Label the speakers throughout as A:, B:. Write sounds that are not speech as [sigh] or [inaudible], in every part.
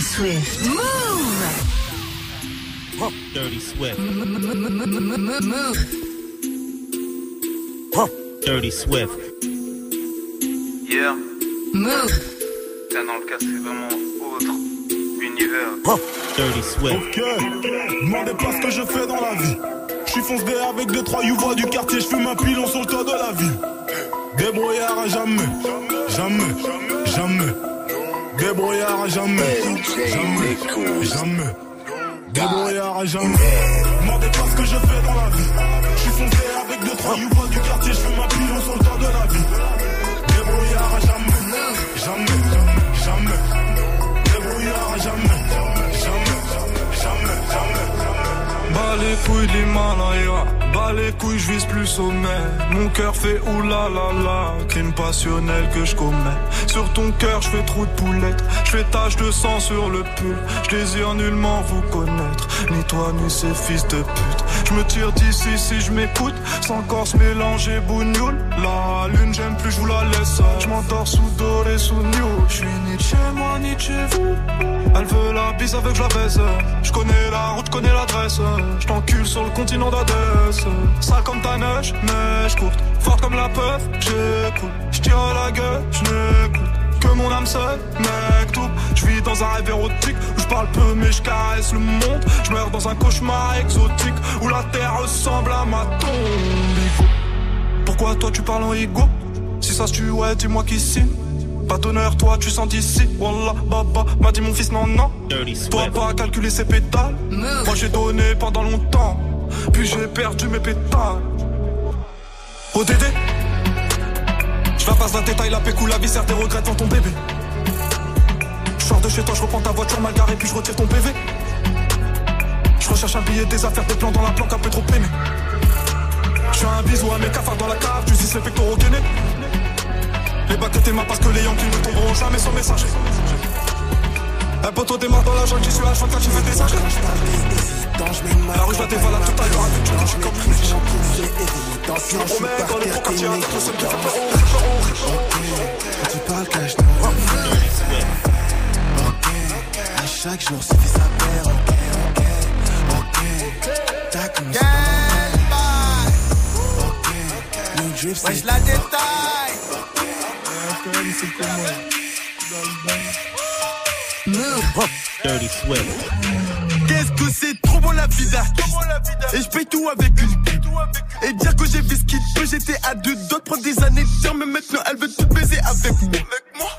A: Dirty Swift. Move!
B: Dirty Swift.
A: Move.
B: Dirty Swift.
C: Yeah,
A: Move.
C: là dans le cas c'est vraiment autre univers.
B: Dirty Swift.
D: Ok, demandez pas ce que je fais dans la vie. Je suis foncé avec deux trois youvois du quartier, je fume un pilon sur le toit de la ville. Débrouillard à jamais, jamais, jamais. Débrouillard à jamais, jamais, jamais. Débrouillard à jamais. Demandez pas ce que je fais dans la vie. Je suis foncé avec deux trois youvois du quartier, je fume un pilon sur le toit de la ville. Débrouillard à jamais, jamais, jamais. Débrouillard à jamais.
E: Bas les couilles de l'Himalaya, les couilles, je vise plus sommet. Mon cœur fait oulala, crime passionnel que je commets. Sur ton cœur, je fais trop de poulettes, je fais tache de sang sur le pull. Je désire nullement vous connaître, ni toi ni ces fils de pute. Je me tire d'ici si je m'écoute, sans corps se mélanger bougnoule. La lune, j'aime plus, je vous la laisse. Je m'endors sous doré, sous new. Je suis ni de chez moi, ni de chez vous. Elle veut la bise avec la baise. Je connais la route, connais l'adresse. Je sur le continent d'Adès. Sale comme ta neige, neige courte. Forte comme la peuf, j'écoute. Je tire la gueule, je n'écoute. Que mon âme seule, mec tout. Je vis dans un rêve érotique parle peu mais je caresse le monde. Je meurs dans un cauchemar exotique où la terre ressemble à ma tombe. Pourquoi toi tu parles en ego? Si ça se tue, dis-moi qui signe. Pas d'honneur, toi tu sens d'ici. Wallah, baba, m'a dit mon fils, non, non. Toi pas calculer ses pétales. Moi j'ai donné pendant longtemps. Puis j'ai perdu mes pétales. ODD Je la passe la détail, la pécou, la viscère, tes regrets devant ton bébé. Je sors de chez toi, je reprends ta voiture mal garée, puis je retire ton PV. Je recherche un billet, des affaires, des plans dans la planque, un peu trop peiné. Je fais un bisou à mes cafards dans la cave, tu dis les pectoraux gainés. Les bacs étaient mains parce que les Yankees ne tomberont jamais sans messager. Un poteau démarre dans la jungle, j'y suis à 24, j'y fais des singes. La rue, je la dévalade tout à l'heure avec du je comme une. Je me promène dans les gros quartiers qui fait peur
F: chaque jour suffit sa paire. Ok, ok, ok. T'as comme ça. Ok, mon drip c'est.
G: Wesh la détaille.
B: Dirty Swift.
G: Qu'est-ce que c'est? Trop bon la vie d'artiste Et je paye tout avec une Et dire que j'ai fait ce qu'il peut J'étais à deux d'autres prendre des années de Mais maintenant elle veut tout baiser avec moi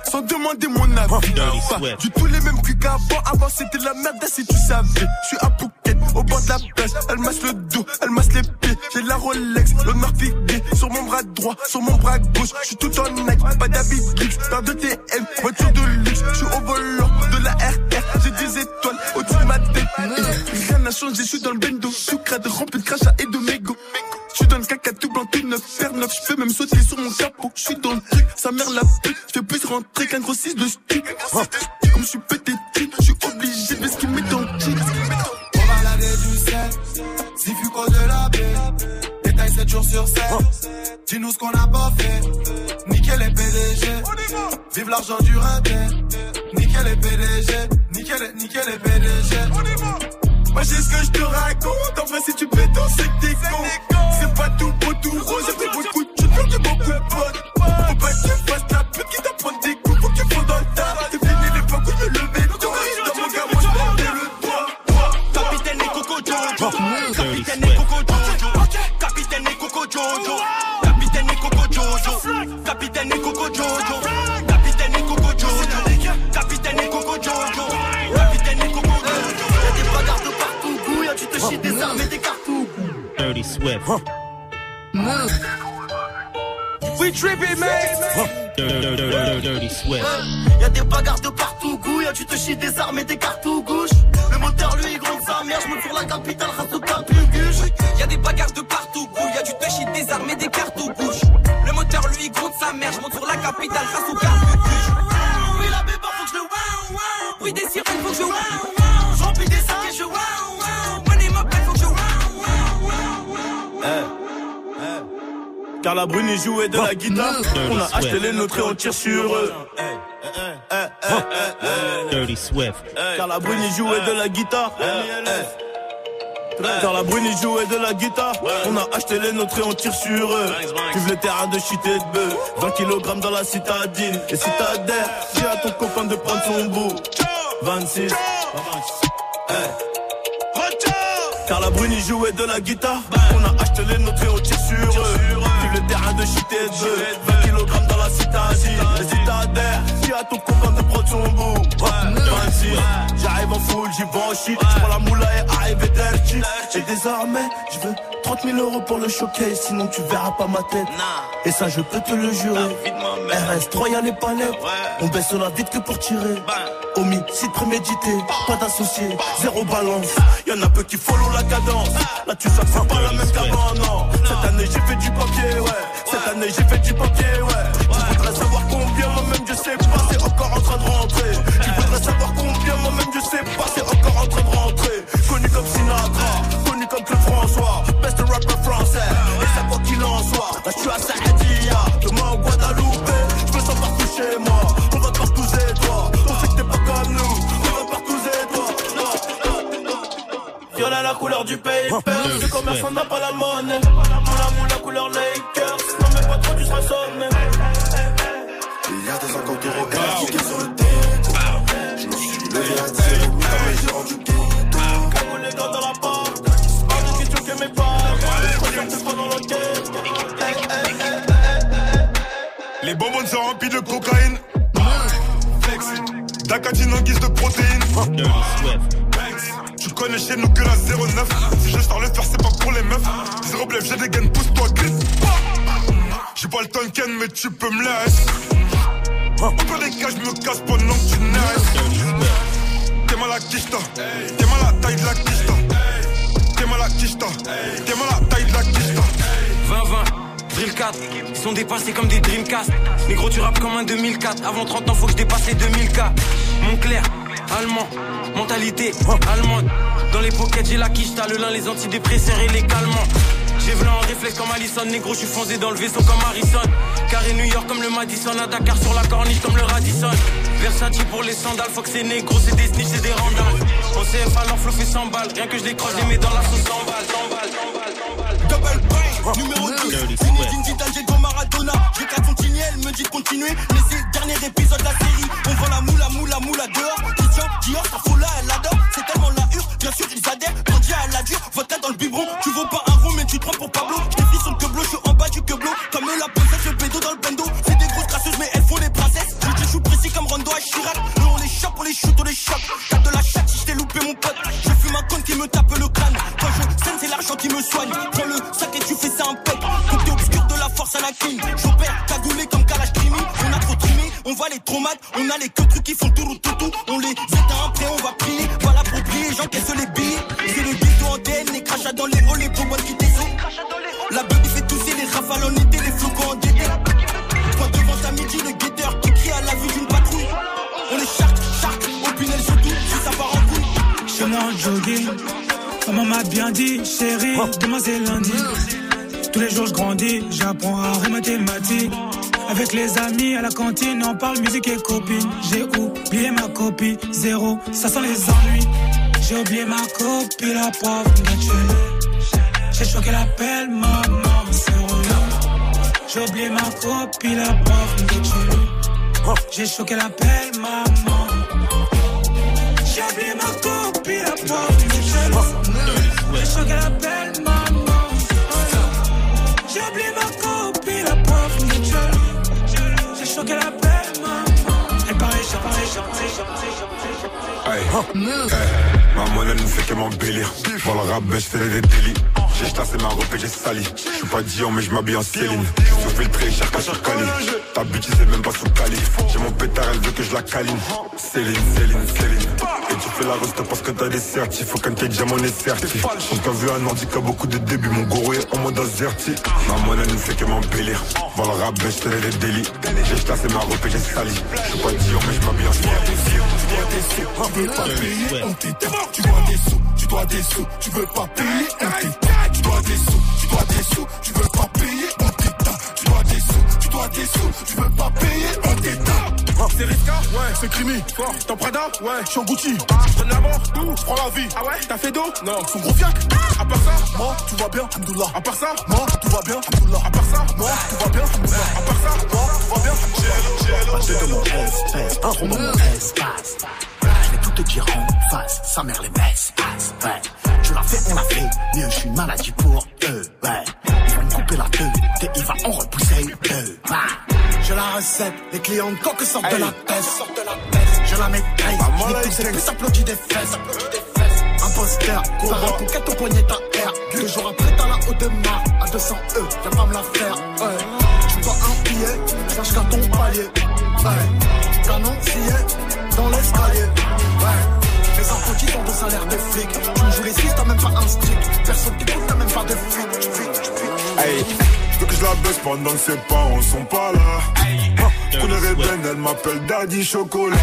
G: Sans demander mon avis.
B: Dirty
G: Pas du tout les mêmes culs qu'avant. Avant c'était la merde si tu savais. Je suis à Phuket au bord de la plage. Elle masse le dos, elle masse les pieds. J'ai la Rolex, l'honneur figué Sur mon bras droit, sur mon bras gauche. Je suis tout en Nike, pas d'habit luxe. Paire de TM, voiture de luxe. Je suis au volant de la RR J'ai des étoiles au-dessus de ma tête. Rien n'a changé, je suis dans le bendo. Tout crade rempli rentrer qu'un gros 6 de stu. Comme je suis pété je suis obligé de ce qu'il met dans le.
F: On va laver du sel, si Fuco de la baie. Détail 7 jours sur 7. Dis-nous ce qu'on a pas fait. Nickel les PDG. Vive l'argent du raté. Nickel les PDG. Nickel, nickel les PDG.
G: Moi j'ai ce que je te raconte, en vrai si tu pétes c'est que t'es con. C'est pas tout beau, tout rose,
H: Capitaine et. Coco Jojo. Capitaine et Coco Jojo. Capitaine et Coco Jojo. Capitaine et Coco Jojo. Capitaine et Coco Jojo. Capitaine et Coco Jojo. Capitaine et Coco Jojo. Y'a des bagarres de partout, goût, y'a tu te chies des armes et des cartouches.
B: Dirty Swift.
A: Move.
H: We tripping, man.
B: Dirty Swift.
H: Y'a des bagarres de partout, goût, y'a tu te chies des armes et des cartouches. Le moteur lui il gronde sa mère, j'monte sur la capitale, race au. Y'a des bagarres de partout, goût, y'a tu te chies des armes et des cartouches. Le moteur lui il gronde sa mère, j'monte sur la capitale, race au. Oui, la béba, faut que je le wow, wow. Oui, des sirènes, faut que je wow, wow. J'remplis des sacs et je wow, wow. Money m'appelle, faut que je wow, wow, wow, wow.
D: Car la brune y jouait de la guitare. On a acheté les nôtres et on tire sur eux. [laughs]
I: Dirty Swift.
J: Car la brune jouait de la guitare. Car la brune jouait de la guitare. On a acheté les nôtres et on tire sur eux. Vive le terrain de shit et de bœuf. 20 kg dans la citadine. Et si t'adhères, dis à ton copain de prendre son bout. 26. Eh. Car la brune jouait de la guitare. On a acheté les nôtres et on tire sur eux. Vive le terrain de shit et de bœuf. 20 kg dans la citadine. Et si t'adhères, dis à ton copain de prendre son bout. 26. J'arrive en full, j'y vais en shit. J'prends la moula et arrive et. Et désormais, je veux 30 000 euros pour le showcase. Sinon tu verras pas ma tête. Et ça, je peux te le jurer. RS3, y'a les palettes. On baisse la vite que pour tirer. Homicide prémédité, pas d'associé, zéro balance. Y'en a peu qui follow la cadence. Là, tu c'est pas la même qu'avant, non. Cette année, j'ai fait du papier, ouais. Cette année, j'ai fait du papier, ouais. Sais pas, c'est encore en train de rentrer. Tu voudrais savoir combien,
D: Sont remplis de cocaïne. Flex. En guise de protéines. Tu connais chez nous que la 09. Si je sors le faire, c'est pas pour les meufs. Zéro blef, j'ai des gaines, pousse-toi, glisse. J'ai pas le Tonken, mais tu peux me laisser. Au pire des cas, je me casse pendant que tu naisses. T'es mal à Kishta. T'es mal à la taille de la Kishta. T'es mal à Kishta. T'es mal à la taille de la Kishta.
K: 20-20, Drill 4, ils sont dépassés comme des Dreamcast. Négro, tu rappes comme un 2004. Avant 30 ans, faut que je dépasse les 2000K. Montclair, allemand, mentalité allemande. Dans les pockets, j'ai la quiche, t'as le lin, les antidépresseurs et les calmants. J'ai v'là en réflexe comme Allison, négro, je suis foncé dans le vaisseau comme Harrison. Carré New York comme le Madison, à Dakar sur la corniche comme le Radisson. Versace pour les sandales, faut que c'est négro, c'est des snitch, c'est des randales. En CFA, leur flow fait 100 balles, rien que je les croise, les mets dans la sauce 100 balles,
H: numéro 12
I: Dirty
H: Zinedine
I: Swift.
H: Zidane, Diego Maradona J'ai qu'à continuer, elle me dit de continuer. Mais c'est le dernier épisode de la série. On vend la moula, moula, moula dehors. Christian Dior, sa J'opère cagoulé comme Kalash Krimi. On a trop trimé, on va les traumates. On a les que trucs qui font tout tout tout. On les éteint après on va prier. Voilà pour prier, j'encaisse les billes. C'est le ghetto en DN, les crachats dans les halls Les bonbons qui descendent. La baby fait tousser les rafales en été Les flocons en DD Toi devant ta midi, le guetteur qui crie à la vue d'une patrouille. On les charte, charte, au pinel surtout Si ça part en couille.
L: Je suis en jogging. Maman m'a bien dit, chérie, demain c'est lundi. Tous les jours je grandis, j'apprends à mathématiques. Avec les amis à la cantine, on parle musique et copine. J'ai oublié ma copie, zéro, ça sent les ennuis. J'ai oublié ma copie, la prof de J'ai choqué l'appel, maman, c'est. J'ai oublié ma copie, la prof de J'ai choqué l'appel, maman. J'ai oublié ma copie, la prof J'ai choqué l'appel, choqué l'appel, maman. Elle paraît chanter, chanter, chanter, chanter.
D: Aïe.
M: Move.
D: Eh, Ma monnaie ne fait que m'embellir. Pour le rap, ben, je fais des délits. J'ai tassé ma robe et j'ai sali. Je suis pas Dion, mais je m'habille en Céline. Sous filtré, cher pas sur Cali. Ta bitch, c'est même pas sous Cali. J'ai mon pétard, elle veut que je la câline. Céline, Céline, Céline. Tu fais la reste parce que t'as des certifs. Faut qu'un jamais on est certif. On t'a vu un a beaucoup de débuts. Mon goro est en mode azerty. Ma monnaie ne fait que m'embellir. Pour le rap, je fais des délits. J'ai tassé ma robe et j'ai sali. Je suis pas Dion, mais je m'habille en Céline.
G: Tu veux pas payer, on t'éteint. Tu dois des sous, tu dois des sous, tu veux pas payer, on t'éteint. Tu dois des sous, tu dois des sous, tu veux pas payer, on t'éteint. Tu dois des sous, tu dois des sous, tu veux pas payer. C'est Riska Ouais. C'est Crimi. Fort. T'en Prada Ouais. Je suis en Gucci. Je prends la mort. Je prends la vie. Ah ouais T'as fait d'eau Non. Son gros fiac. À part ça, moi, tout va bien. Alhamdoulilah. À part ça, moi, tout va bien. Alhamdoulilah. À part ça, moi, tout va bien. Alhamdoulilah. À part ça, moi, tout va bien.
N: J'ai de mon espèce, trop dans mon espace. Je vais tout te dire en face, sa mère les baisse. Ouais. Tu l'as fait, on l'a fait, mieux je suis maladie pour eux. Ouais. Ils vont me couper la tête, et il va en repousser recette, les clients de coque sortent de la tête. Je la je nique tous ces putes, applaudis des fesses. Imposteur, combat pour qu'être au poignet ta air. Deux jours après, t'as la haute de mar, à 200 E, viens pas me la faire. Ouais. Tu vois un billet, sache qu'à ton palier. Ouais. Canon, scié, dans l'escalier. Ouais. Fais un petit dans ton salaire de flic. Tu me joues les six, t'as même pas un stick. Personne t'écoute, t'as même pas de flic.
D: Hey, je veux que je la baisse pendant que ses parents sont pas là. Couleur ébène, elle m'appelle Daddy Chocolat.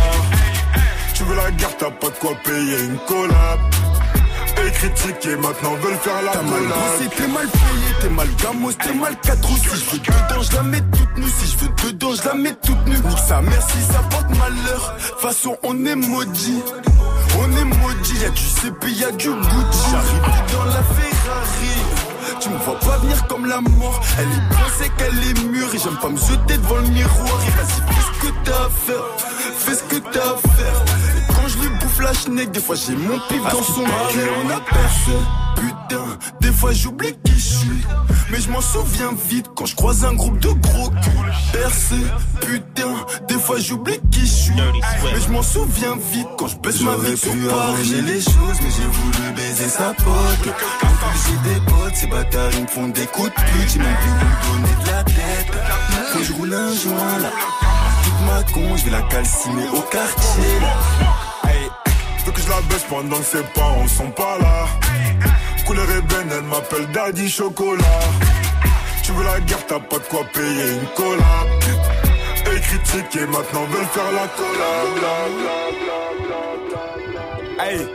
D: Tu veux la guerre, t'as pas de quoi payer une collab. Et critiquer, maintenant veulent faire la
G: T'as mal bossé, t'es mal payé, t'es mal gamos, t'es mal 4 ou Si je veux dedans, je la mets toute nue. Si je veux dedans, je la mets toute nue. Nique sa mère si ça porte malheur. Façon, on est maudit. On est maudit, y'a du CP, y'a du Gucci. J'arrive dans la Ferrari. Tu me vois pas venir comme la mort. Elle est bien, c'est qu'elle est mûre. Et j'aime pas me jeter devant le miroir. Et vas-y, fais ce que t'as à faire. Fais ce que t'as à faire. Et quand je lui bouffe la schneck, des fois j'ai mon pif dans son cœur. On a percé. Putain, des fois j'oublie qui je suis. Mais je m'en souviens vite quand je croise un groupe de gros culs. Percé, putain, des fois j'oublie qui je suis. Mais je m'en souviens vite quand je baisse ma vie sur Paris.
F: les choses, mais j'ai voulu baiser sa pote. J'ai des potes, bâtards ils me font des coups de pute. J'ai même pu lui donner de la tête. Faut je roule un joint là. Toute ma con, je vais la calciner au quartier là.
D: Hey, je veux que je la baisse pendant que ses parents sont pas là. Couleur ébène, elle m'appelle Daddy Chocolat. Tu veux la guerre, t'as pas de quoi payer une collab. Et critiquer, maintenant veulent faire la collab. Hey.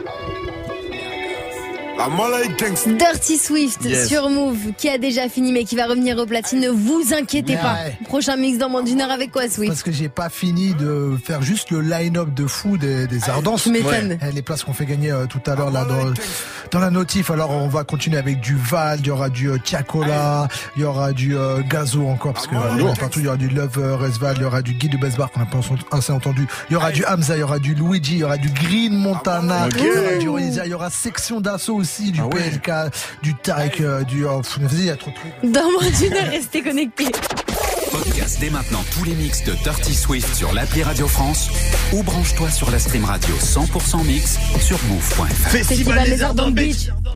O: Dirty Swift
D: Yes.
O: sur Move, qui a déjà fini mais qui va revenir au platine. Ne vous inquiétez
P: Ouais.
O: pas. Prochain mix dans moins d'une heure avec quoi, Swift
P: Parce que j'ai pas fini de faire juste le line-up de fou des, des Ardences.
O: m'étonnes.
P: Eh, Les places qu'on fait gagner euh, tout à l'heure là dans, dans la notif. Alors on va continuer avec du Val, il y aura du euh, Tiakola, il y aura du euh, Gazo encore parce que euh, a partout. Il y aura du Love Resval, il y aura du Guy de Besbar qu'on n'a pas assez entendu. Il y aura du Hamza, il y aura du Luigi, il y aura du Green Montana,
D: Ok.
P: il y aura du Ronisia, il y aura section d'assaut aussi, du PLK, du Tarek, euh, du. oh, vas-y, il y a trop de trucs.
O: Dans moins d'une heure, restez connectés.
Q: Podcast dès maintenant tous les mix de Dirty Swift sur l'appli Radio France ou branche-toi sur la stream radio 100% mix sur move.fr.
O: Festival Les Arts dans le Beach.